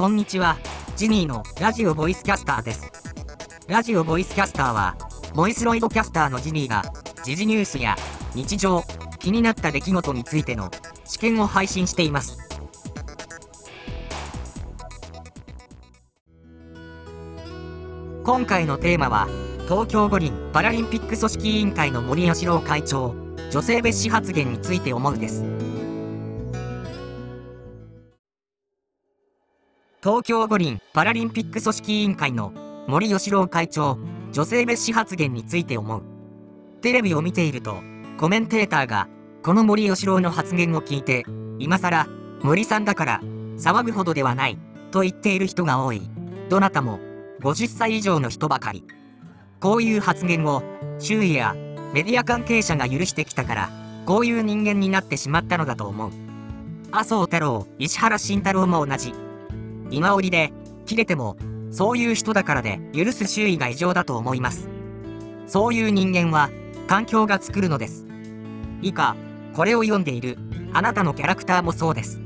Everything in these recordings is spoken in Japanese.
こんにちは。ジニーのラジオボイスキャスターです。ラジオボイスキャスターは、ボイスロイドキャスターのジニーが、時事ニュースや日常、気になった出来事についての試験を配信しています。今回のテーマは、東京五輪パラリンピック組織委員会の森喜朗会長、女性蔑視発言について思うです。東京五輪パラリンピック組織委員会の森喜朗会長、女性蔑視発言について思う。テレビを見ていると、コメンテーターが、この森喜朗の発言を聞いて、今更、森さんだから、騒ぐほどではない、と言っている人が多い。どなたも、50歳以上の人ばかり。こういう発言を、周囲やメディア関係者が許してきたから、こういう人間になってしまったのだと思う。麻生太郎、石原慎太郎も同じ。今折で、切れても、そういう人だからで許す周囲が異常だと思います。そういう人間は、環境が作るのです。以下、これを読んでいる、あなたのキャラクターもそうです。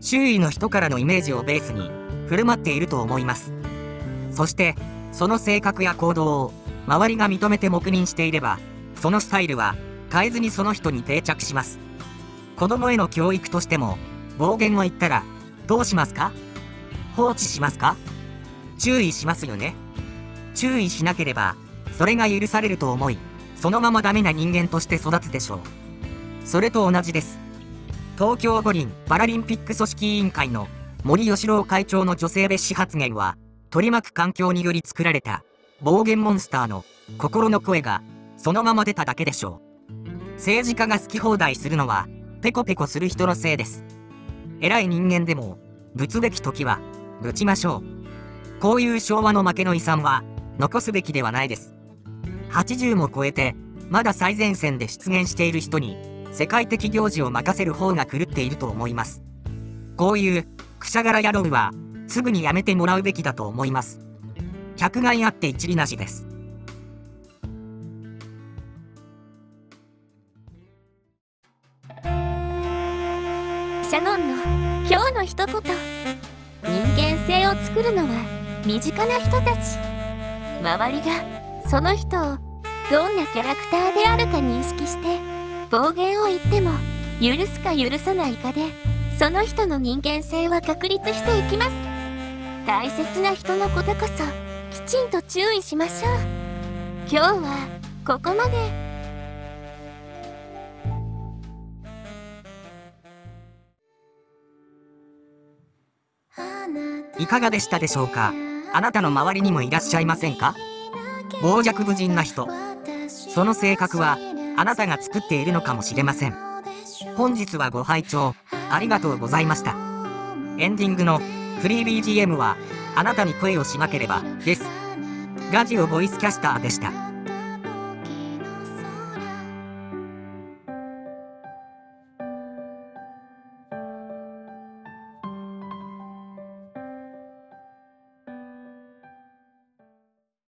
周囲の人からのイメージをベースに、振る舞っていると思います。そして、その性格や行動を、周りが認めて黙認していれば、そのスタイルは、変えずにその人に定着します。子供への教育としても、暴言を言ったら、どうしますか？放置しますか？注意しますよね注意しなければ、それが許されると思い、そのままダメな人間として育つでしょう。それと同じです。東京五輪パラリンピック組織委員会の森喜朗会長の女性蔑視発言は、取り巻く環境により作られた暴言モンスターの心の声がそのまま出ただけでしょう。政治家が好き放題するのは、ペコペコする人のせいです。偉い人間でも、ぶつべき時は、ぶちましょう。こういう昭和の負けの遺産は、残すべきではないです。80も超えて、まだ最前線で出現している人に、世界的行事を任せる方が狂っていると思います。こういう、くしゃがら野郎は、すぐにやめてもらうべきだと思います。百害あって一理なしです。シャノンの今日の一言人間性を作るのは身近な人たち周りがその人をどんなキャラクターであるか認識して暴言を言っても許すか許さないかでその人の人間性は確立していきます大切な人のことこそきちんと注意しましょう今日はここまで。いかがでしたでしょうか？あなたの周りにもいらっしゃいませんか？傍若無人な人。その性格はあなたが作っているのかもしれません。本日はご拝聴ありがとうございました。エンディングのフリー BGM はあなたに声をしなければです。ラジオボイスキャスターでした。